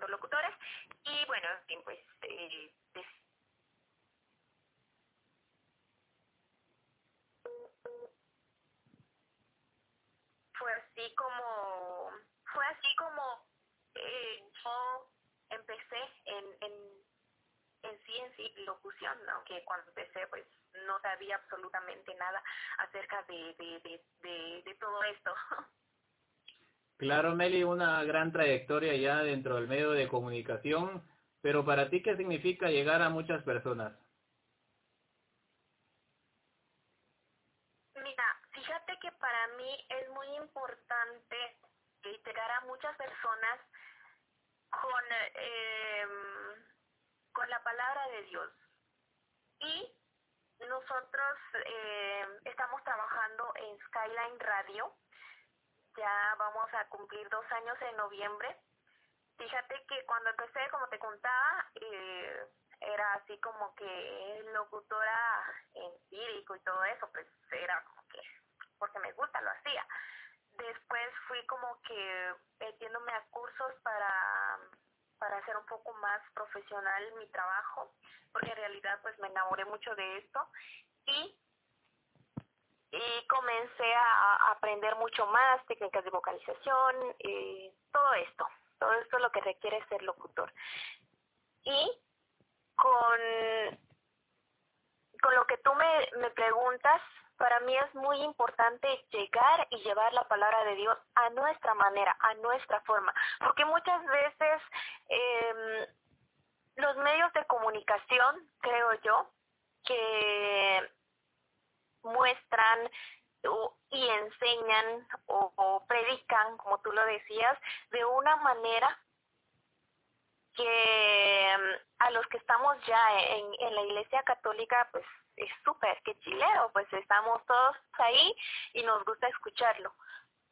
buscando locutores y bueno, pues eh, fue así como fue así como eh, yo empecé en, en, en sí en sí locución, aunque cuando empecé pues no sabía absolutamente nada acerca de, de, de, todo esto. Claro, Meli, una gran trayectoria ya dentro del medio de comunicación, pero para ti, ¿qué significa llegar a muchas personas? Mira, fíjate que para mí es muy importante llegar a muchas personas con, eh, con la palabra de Dios. Y nosotros eh, estamos trabajando en Skyline Radio. Ya vamos a cumplir dos años en noviembre. Fíjate que cuando empecé, como te contaba, eh, era así como que locutora empírico y todo eso, pues era como que, porque me gusta, lo hacía. Después fui como que metiéndome a cursos para para hacer un poco más profesional mi trabajo, porque en realidad pues me enamoré mucho de esto y y comencé a, aprender mucho más técnicas de vocalización, eh, todo esto, todo esto es lo que requiere ser locutor. Y con, con lo que tú me, me preguntas, para mí es muy importante llegar y llevar la palabra de Dios a nuestra manera, a nuestra forma, porque muchas veces eh, los medios de comunicación, creo yo, que muestran y enseñan o, predican, como tú lo decías, de una manera que em, a los que estamos ya en, en la Iglesia Católica, pues es súper, que chileo, pues estamos todos ahí y nos gusta escucharlo.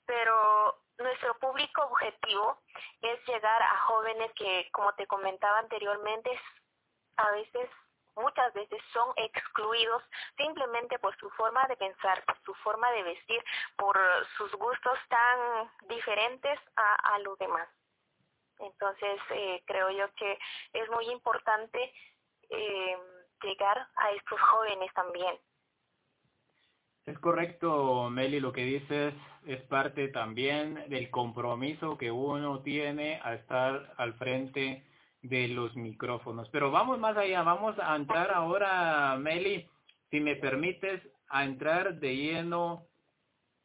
Pero nuestro público objetivo es llegar a jóvenes que, como te comentaba anteriormente, a veces, muchas veces son excluidos simplemente por su forma de pensar, por su forma de vestir, por sus gustos tan diferentes a, los demás. Entonces, eh, creo yo que es muy importante eh, llegar a estos jóvenes también. Es correcto, Meli, lo que dices es parte también del compromiso que uno tiene a estar al frente de los micrófonos. Pero vamos más allá, vamos a entrar ahora, Meli, si me permites, a entrar de lleno.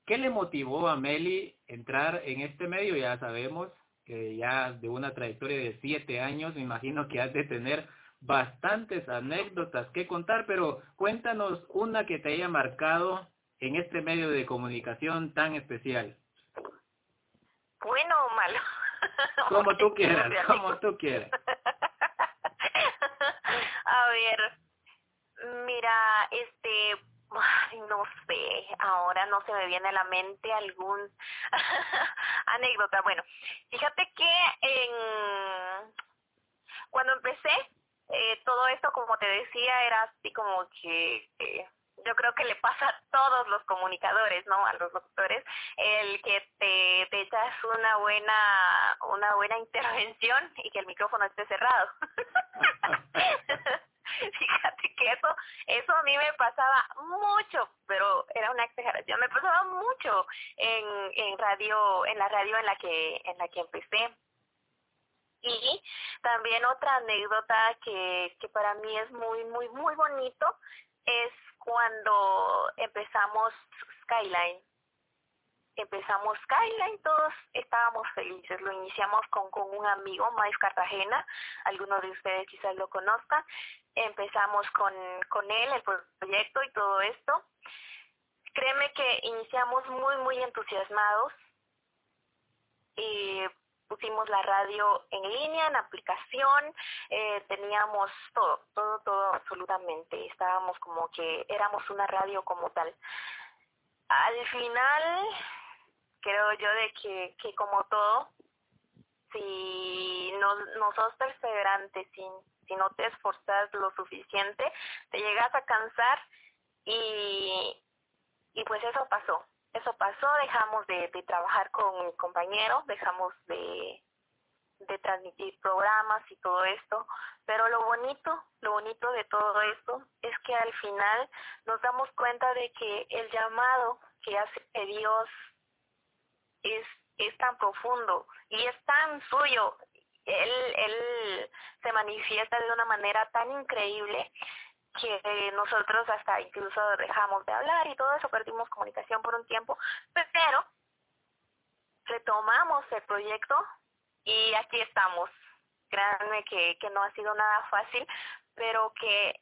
¿Qué le motivó a Meli entrar en este medio? Ya sabemos que ya de una trayectoria de siete años, me imagino que has de tener bastantes anécdotas que contar, pero cuéntanos una que te haya marcado en este medio de comunicación tan especial. Bueno o malo. Como tú quieras, como tú quieras. A ver, mira, este, no sé, ahora no se me viene a la mente algún anécdota. Bueno, fíjate que en cuando empecé eh, todo esto, como te decía, era así como que eh, yo creo que le pasa a todos los comunicadores, ¿no? A los doctores, el que te, te echas una buena, una buena intervención y que el micrófono esté cerrado. Fíjate que eso, eso a mí me pasaba mucho, pero era una exageración, me pasaba mucho en, radio, en la radio en la que, en la que empecé y también otra anécdota que para mí es muy, muy, muy bonito es cuando empezamos Skyline. Empezamos Skyline, todos estábamos felices. Lo iniciamos con, con un amigo, Mais Cartagena, algunos de ustedes quizás lo conozcan. Empezamos con, con él, el proyecto y todo esto. Créeme que iniciamos muy, muy entusiasmados. Y pusimos la radio en línea, en aplicación, eh, teníamos todo, todo, todo absolutamente. Estábamos como que éramos una radio como tal. Al final, creo yo de que, que como todo, si no, no sos perseverante, si, si no te esforzas lo suficiente, te llegas a cansar y, y pues eso pasó eso pasó, dejamos de, trabajar con mi compañero, dejamos de, de transmitir programas y todo esto, pero lo bonito, lo bonito de todo esto es que al final nos damos cuenta de que el llamado que hace Dios es, es tan profundo y es tan suyo. Él, él se manifiesta de una manera tan increíble que nosotros hasta incluso dejamos de hablar y todo eso, perdimos comunicación por un tiempo, pero retomamos el proyecto y aquí estamos. Créanme que, que no ha sido nada fácil, pero que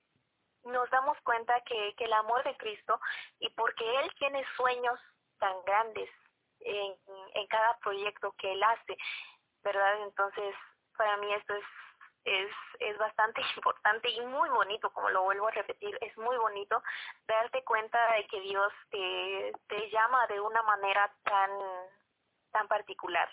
nos damos cuenta que, que el amor de Cristo y porque Él tiene sueños tan grandes en, en cada proyecto que Él hace, ¿verdad? Entonces, para mí esto es es, es bastante importante y muy bonito, como lo vuelvo a repetir, es muy bonito darte cuenta de que Dios te, te llama de una manera tan, tan particular.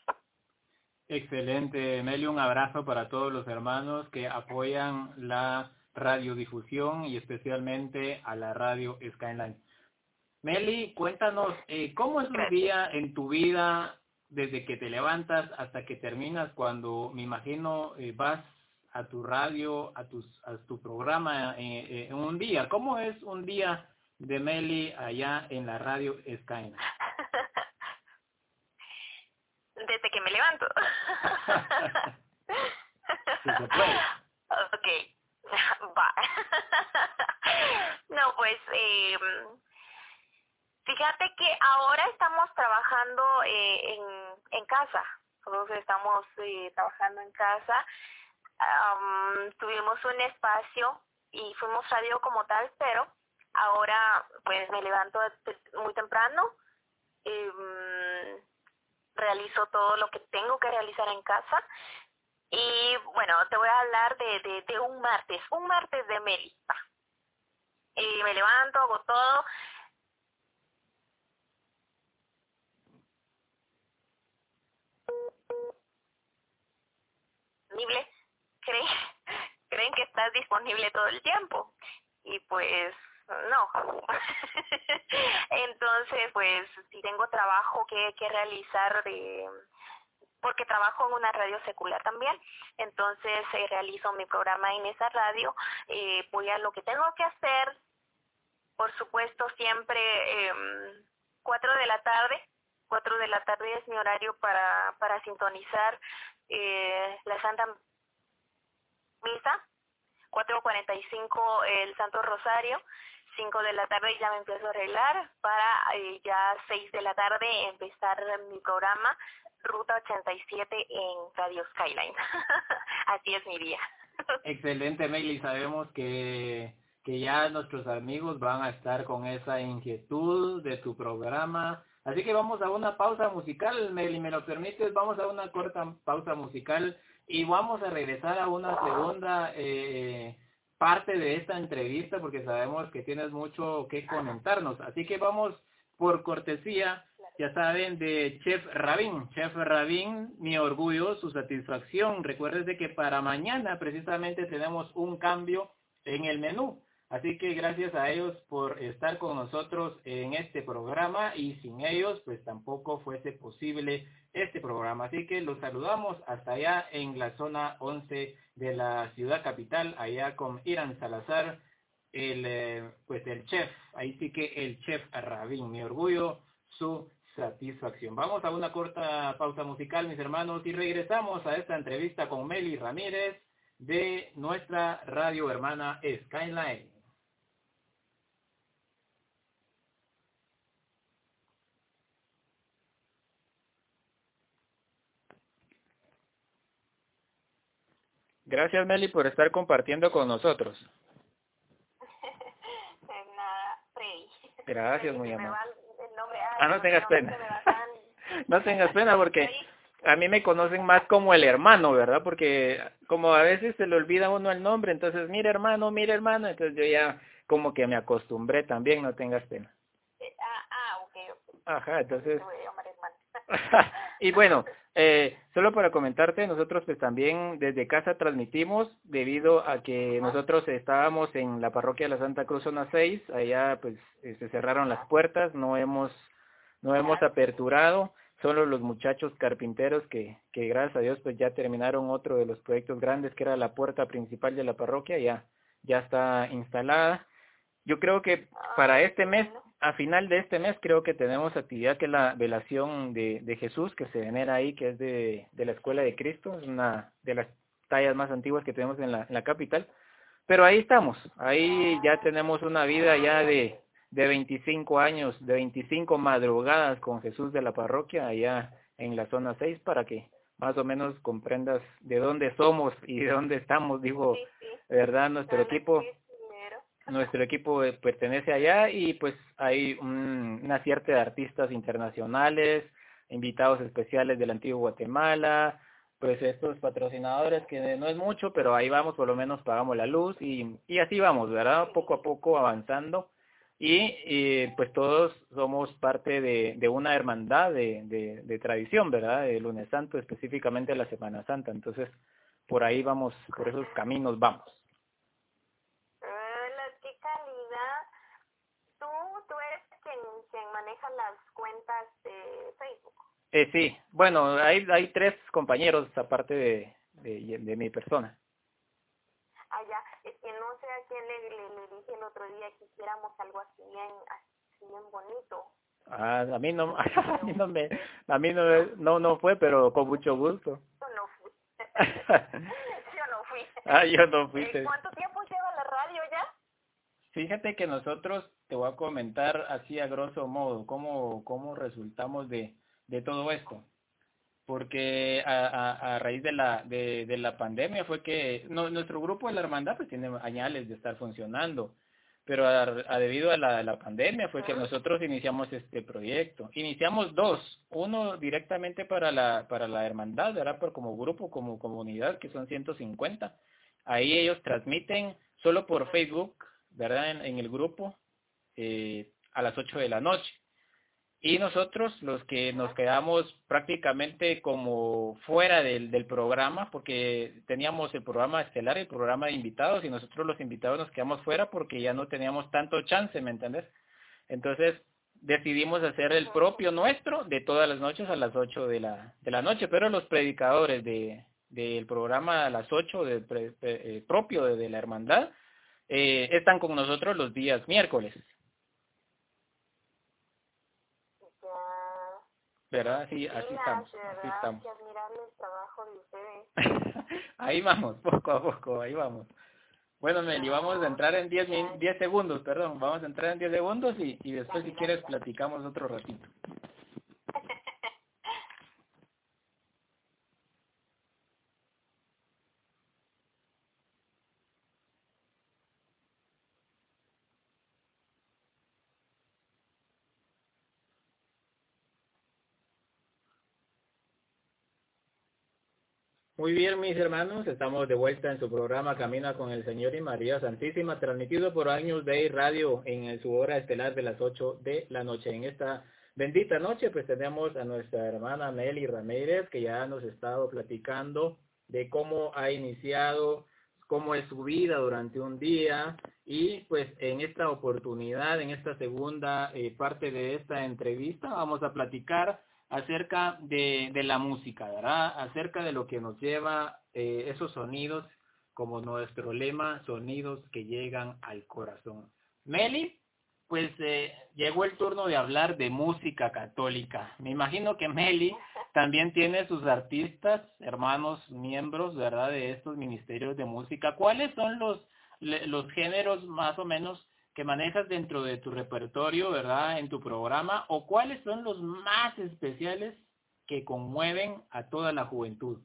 Excelente, Meli, un abrazo para todos los hermanos que apoyan la radiodifusión y especialmente a la radio Skyline. Meli, cuéntanos, eh, ¿cómo es un día en tu vida desde que te levantas hasta que terminas cuando me imagino eh, vas a tu radio, a, tus, a tu programa eh, eh, en un día? ¿Cómo es un día de Meli allá en la radio Skyline? desde que me levanto. Ok, va. no, pues, eh, fíjate que ahora estamos trabajando eh, en, en casa. Todos estamos eh, trabajando en casa. Tuvimos un espacio y fuimos radio como tal, pero ahora pues me levanto muy temprano. Eh, realizo todo lo que tengo que realizar en casa. Y bueno, te voy a hablar de, de, un martes, un martes de Meli. Y me levanto, hago todo. que disponible todo el tiempo. Y pues no. Entonces, pues, si tengo trabajo que, que realizar de porque trabajo en una radio secular también, entonces eh, realizo mi programa en esa radio, eh, voy a lo que tengo que hacer, por supuesto siempre eh, cuatro de la tarde, cuatro de la tarde es mi horario para, para sintonizar eh, la Santa Misa, 4.45 el Santo Rosario, 5 de la tarde ya me empiezo a arreglar para eh, ya 6 de la tarde empezar mi programa Ruta 87 en Radio Skyline. Así es mi día. Excelente, Meli. Sabemos que, que ya nuestros amigos van a estar con esa inquietud de tu programa. Así que vamos a una pausa musical, Meli, ¿me lo permites? Vamos a una corta pausa musical y vamos a regresar a una segunda eh, parte de esta entrevista porque sabemos que tienes mucho que comentarnos. Así que vamos por cortesía, ya saben, de Chef Rabin. Chef Rabin, mi orgullo, su satisfacción. Recuerden que para mañana precisamente tenemos un cambio en el menú. Así que gracias a ellos por estar con nosotros en este programa y sin ellos pues tampoco fuese posible este programa. Así que los saludamos hasta allá en la zona 11 de la ciudad capital, allá con Irán Salazar, el eh, pues el chef, ahí sí que el chef Rabín, mi orgullo, su satisfacción. Vamos a una corta pausa musical, mis hermanos, y regresamos a esta entrevista con Meli Ramírez de nuestra radio hermana Skyline. Gracias, Meli, por estar compartiendo con nosotros. Nada. Gracias, muy amable. Ah, no tengas pena. no tengas pena porque a mí me conocen más como el hermano, ¿verdad? Porque como a veces se le olvida uno el nombre, entonces, mira hermano, mira hermano, entonces yo ya como que me acostumbré también, no tengas pena. Eh, ah, ah, ok. Ajá, entonces... y bueno, eh, solo para comentarte, nosotros pues también desde casa transmitimos debido a que nosotros estábamos en la parroquia de la Santa Cruz zona 6, allá pues se cerraron las puertas, no hemos no hemos aperturado, solo los muchachos carpinteros que, que gracias a Dios pues ya terminaron otro de los proyectos grandes que era la puerta principal de la parroquia, ya, ya está instalada. Yo creo que para ah, este mes, a final de este mes, creo que tenemos actividad que es la velación de, de Jesús que se venera ahí, que es de, de la Escuela de Cristo, es una de las tallas más antiguas que tenemos en la, en la capital. Pero ahí estamos, ahí ya tenemos una vida ya de, de 25 años, de 25 madrugadas con Jesús de la parroquia allá en la zona 6 para que más o menos comprendas de dónde somos y de dónde estamos, digo, ¿verdad? Nuestro equipo nuestro equipo eh, pertenece allá y pues hay una cierta de artistas internacionales, invitados especiales del antiguo Guatemala, pues estos patrocinadores que no es mucho, pero ahí vamos, por lo menos pagamos la luz y, y así vamos, ¿verdad? Poco a poco avanzando y, pues todos somos parte de, de una hermandad de, de, de, tradición, ¿verdad? El lunes santo, específicamente la Semana Santa. Entonces, por ahí vamos, por esos caminos vamos. Hola, qué calidad. ¿Tú, tú eres quien, quien maneja las cuentas de Facebook? Eh, sí, bueno, hay, hay tres compañeros aparte de, de, de mi persona. Ah, ya. Es que no sé a quién le, le, dije el otro día que hiciéramos algo así bien, así bien bonito. Ah, a mí no, a mí no me, a mí no, no, no fue, pero con mucho gusto. Yo no fui. yo no fui. Ah, yo no fui. ¿Cuánto tiempo lleva la radio ya? Fíjate que nosotros, te voy a comentar así a grosso modo, cómo, cómo resultamos de, de todo esto porque a, a, a raíz de la, de, de, la pandemia fue que no, nuestro grupo de la hermandad pues tiene añales de estar funcionando, pero a, a debido a la, la, pandemia fue que nosotros iniciamos este proyecto. Iniciamos dos, uno directamente para la, para la hermandad, ¿verdad? Por como grupo, como comunidad, que son 150. Ahí ellos transmiten solo por Facebook, ¿verdad? En, en el grupo eh, a las 8 de la noche y nosotros los que nos quedamos prácticamente como fuera del, del programa, porque teníamos el programa estelar, el programa de invitados, y nosotros los invitados nos quedamos fuera porque ya no teníamos tanto chance, ¿me entiendes? Entonces decidimos hacer el propio nuestro de todas las noches a las 8 de la, de la noche, pero los predicadores de del programa a las 8 de, eh, propio de, de, la hermandad eh, están con nosotros los días miércoles. ¿Verdad? Sí, así estamos. Así estamos. trabajo de ustedes. ahí vamos, poco a poco, ahí vamos. Bueno, Meli, vamos a entrar en 10 diez segundos, perdón, vamos a entrar en 10 segundos y, y después si quieres platicamos otro ratito. Muy bien, mis hermanos, estamos de vuelta en su programa Camina con el Señor y María Santísima, transmitido por Años Day Radio en su hora estelar de las 8 de la noche. En esta bendita noche, pues tenemos a nuestra hermana Meli Ramírez, que ya nos ha estado platicando de cómo ha iniciado, cómo es su vida durante un día, y pues en esta oportunidad, en esta segunda eh, parte de esta entrevista, vamos a platicar acerca de, la música, ¿verdad? Acerca de lo que nos lleva eh, esos sonidos, como nuestro lema, sonidos que llegan al corazón. Meli, pues eh, llegó el turno de hablar de música católica. Me imagino que Meli también tiene sus artistas, hermanos, miembros, ¿verdad? De estos ministerios de música. ¿Cuáles son los, los géneros más o menos que manejas dentro de tu repertorio, ¿verdad? En tu programa, o cuáles son los más especiales que conmueven a toda la juventud.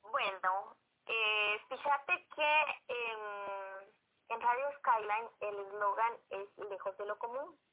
Bueno, eh, fíjate que en, en Radio Skyline el eslogan es lejos de lo común.